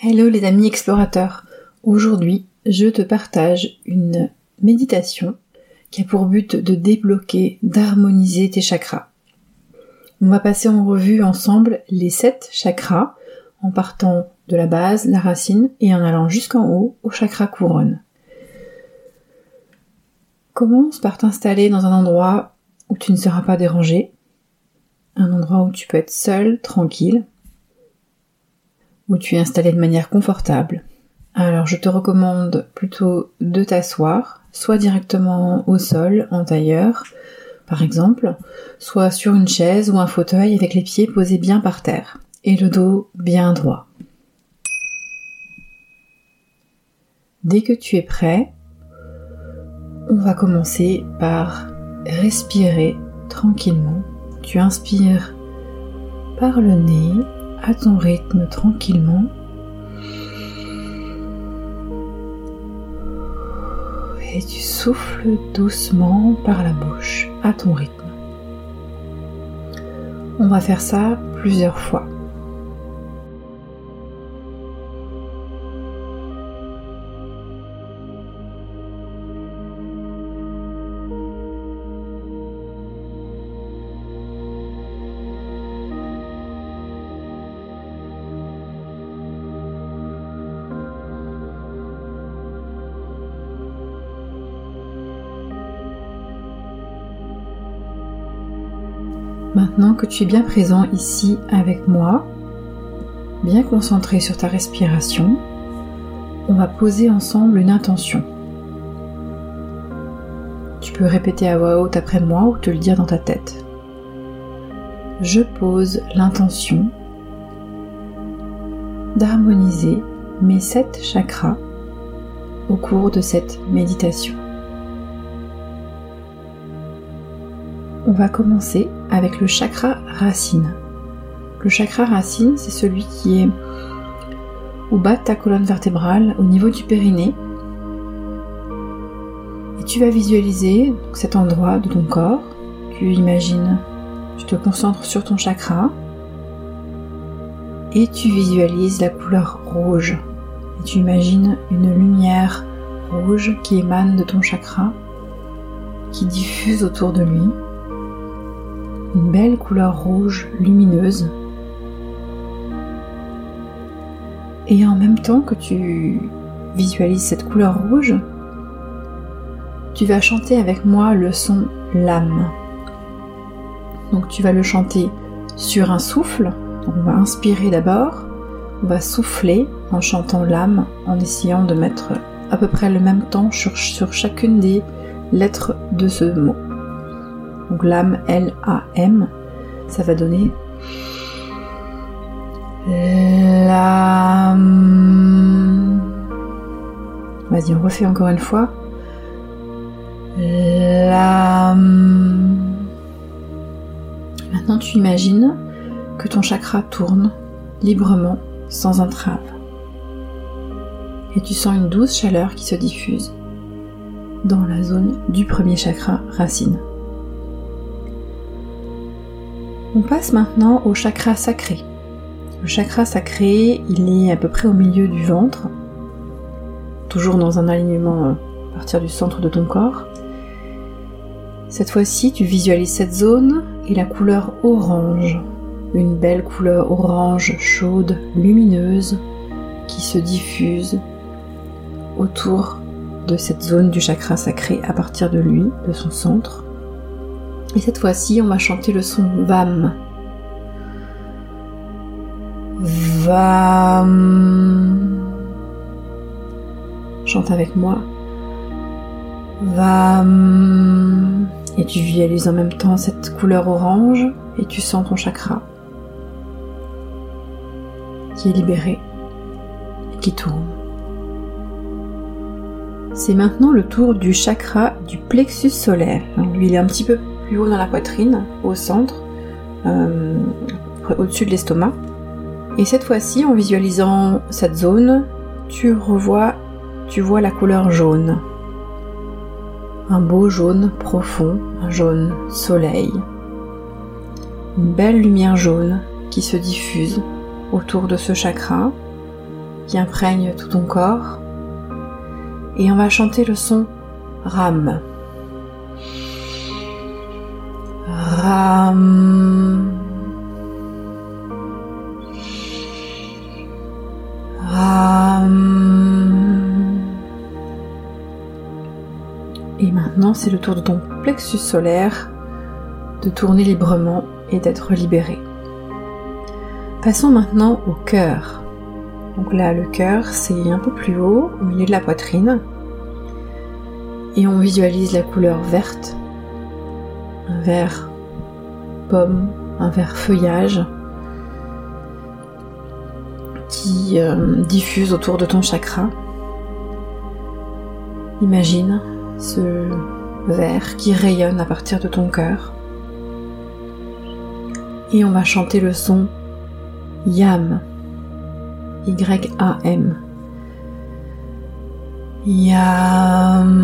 Hello les amis explorateurs. Aujourd'hui, je te partage une méditation qui a pour but de débloquer, d'harmoniser tes chakras. On va passer en revue ensemble les sept chakras en partant de la base, la racine et en allant jusqu'en haut au chakra couronne. Commence par t'installer dans un endroit où tu ne seras pas dérangé, un endroit où tu peux être seul, tranquille, où tu es installé de manière confortable. Alors je te recommande plutôt de t'asseoir, soit directement au sol, en tailleur, par exemple, soit sur une chaise ou un fauteuil avec les pieds posés bien par terre et le dos bien droit. Dès que tu es prêt, on va commencer par respirer tranquillement. Tu inspires par le nez à ton rythme tranquillement. Et tu souffles doucement par la bouche à ton rythme. On va faire ça plusieurs fois. Maintenant que tu es bien présent ici avec moi, bien concentré sur ta respiration, on va poser ensemble une intention. Tu peux répéter à voix haute après moi ou te le dire dans ta tête. Je pose l'intention d'harmoniser mes sept chakras au cours de cette méditation. On va commencer avec le chakra racine. Le chakra racine, c'est celui qui est au bas de ta colonne vertébrale, au niveau du périnée. Et tu vas visualiser cet endroit de ton corps. Tu imagines, tu te concentres sur ton chakra et tu visualises la couleur rouge. Et tu imagines une lumière rouge qui émane de ton chakra, qui diffuse autour de lui une belle couleur rouge lumineuse. Et en même temps que tu visualises cette couleur rouge, tu vas chanter avec moi le son lame. Donc tu vas le chanter sur un souffle. on va inspirer d'abord, on va souffler en chantant l'âme, en essayant de mettre à peu près le même temps sur chacune des lettres de ce mot. Donc l'âme L-A-M, ça va donner l'âme. Vas-y, on refait encore une fois. L'âme. Maintenant, tu imagines que ton chakra tourne librement, sans entrave. Et tu sens une douce chaleur qui se diffuse dans la zone du premier chakra racine. On passe maintenant au chakra sacré. Le chakra sacré, il est à peu près au milieu du ventre, toujours dans un alignement euh, à partir du centre de ton corps. Cette fois-ci, tu visualises cette zone et la couleur orange, une belle couleur orange chaude, lumineuse, qui se diffuse autour de cette zone du chakra sacré à partir de lui, de son centre. Et cette fois-ci, on va chanter le son VAM. VAM. Chante avec moi. VAM. Et tu visualises en même temps cette couleur orange et tu sens ton chakra qui est libéré et qui tourne. C'est maintenant le tour du chakra du plexus solaire. lui, il est un petit peu plus haut dans la poitrine, au centre, euh, au-dessus de l'estomac. Et cette fois-ci, en visualisant cette zone, tu revois, tu vois la couleur jaune. Un beau jaune profond, un jaune soleil. Une belle lumière jaune qui se diffuse autour de ce chakra, qui imprègne tout ton corps. Et on va chanter le son Ram. Ram. Ram. Et maintenant, c'est le tour de ton plexus solaire de tourner librement et d'être libéré. Passons maintenant au cœur. Donc là, le cœur, c'est un peu plus haut, au milieu de la poitrine. Et on visualise la couleur verte. Un vert pomme, un vert feuillage qui euh, diffuse autour de ton chakra. Imagine ce vert qui rayonne à partir de ton cœur. Et on va chanter le son Yam. Y-A-M. Yam.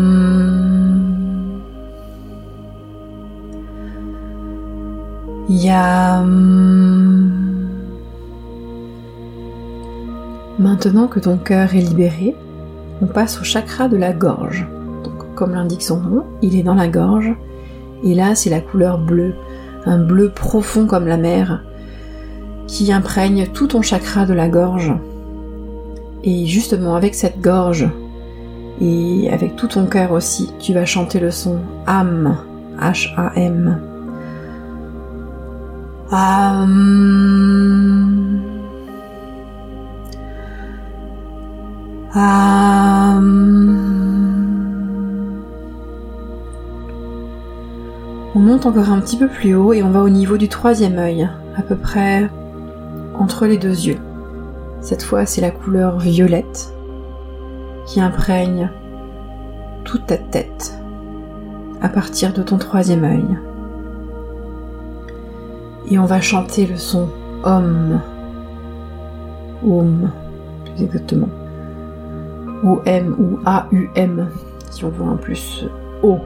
Yam. Maintenant que ton cœur est libéré, on passe au chakra de la gorge. Donc, comme l'indique son nom, il est dans la gorge. Et là, c'est la couleur bleue, un bleu profond comme la mer, qui imprègne tout ton chakra de la gorge. Et justement avec cette gorge et avec tout ton cœur aussi, tu vas chanter le son Am, H-A-M. Am. Am. On monte encore un petit peu plus haut et on va au niveau du troisième œil, à peu près entre les deux yeux. Cette fois, c'est la couleur violette qui imprègne toute ta tête à partir de ton troisième œil. Et on va chanter le son Om. Om, plus exactement. O-M ou A-U-M, si on veut un plus O.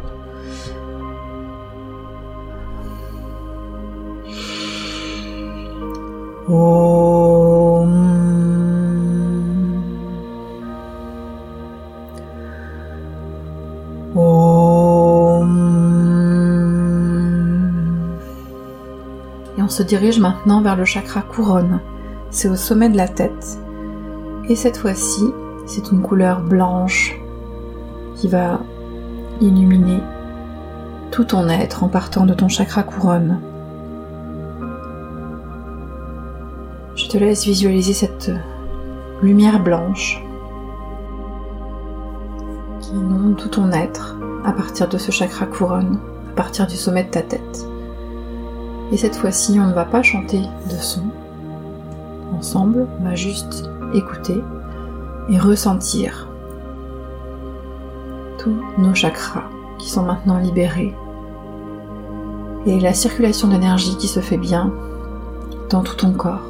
dirige maintenant vers le chakra couronne. C'est au sommet de la tête. Et cette fois-ci, c'est une couleur blanche qui va illuminer tout ton être en partant de ton chakra couronne. Je te laisse visualiser cette lumière blanche qui inonde tout ton être à partir de ce chakra couronne, à partir du sommet de ta tête. Et cette fois-ci, on ne va pas chanter de son. Ensemble, on va juste écouter et ressentir tous nos chakras qui sont maintenant libérés et la circulation d'énergie qui se fait bien dans tout ton corps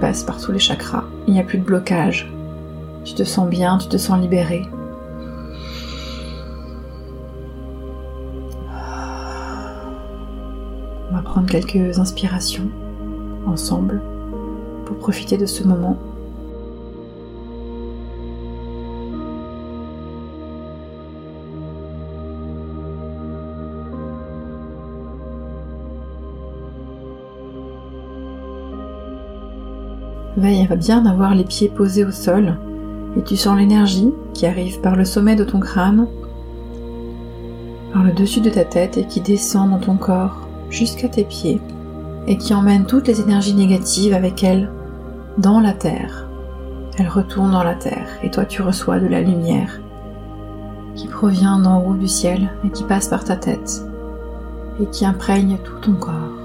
passe par tous les chakras. Il n'y a plus de blocage. Tu te sens bien, tu te sens libéré. Prendre quelques inspirations ensemble pour profiter de ce moment. Veille va bien d'avoir les pieds posés au sol et tu sens l'énergie qui arrive par le sommet de ton crâne, par le dessus de ta tête et qui descend dans ton corps jusqu'à tes pieds et qui emmène toutes les énergies négatives avec elle dans la terre. Elle retourne dans la terre et toi tu reçois de la lumière qui provient d'en haut du ciel et qui passe par ta tête et qui imprègne tout ton corps.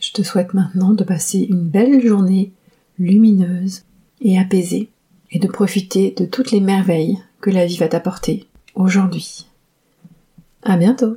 Je te souhaite maintenant de passer une belle journée lumineuse et apaisée et de profiter de toutes les merveilles que la vie va t'apporter aujourd'hui. À bientôt!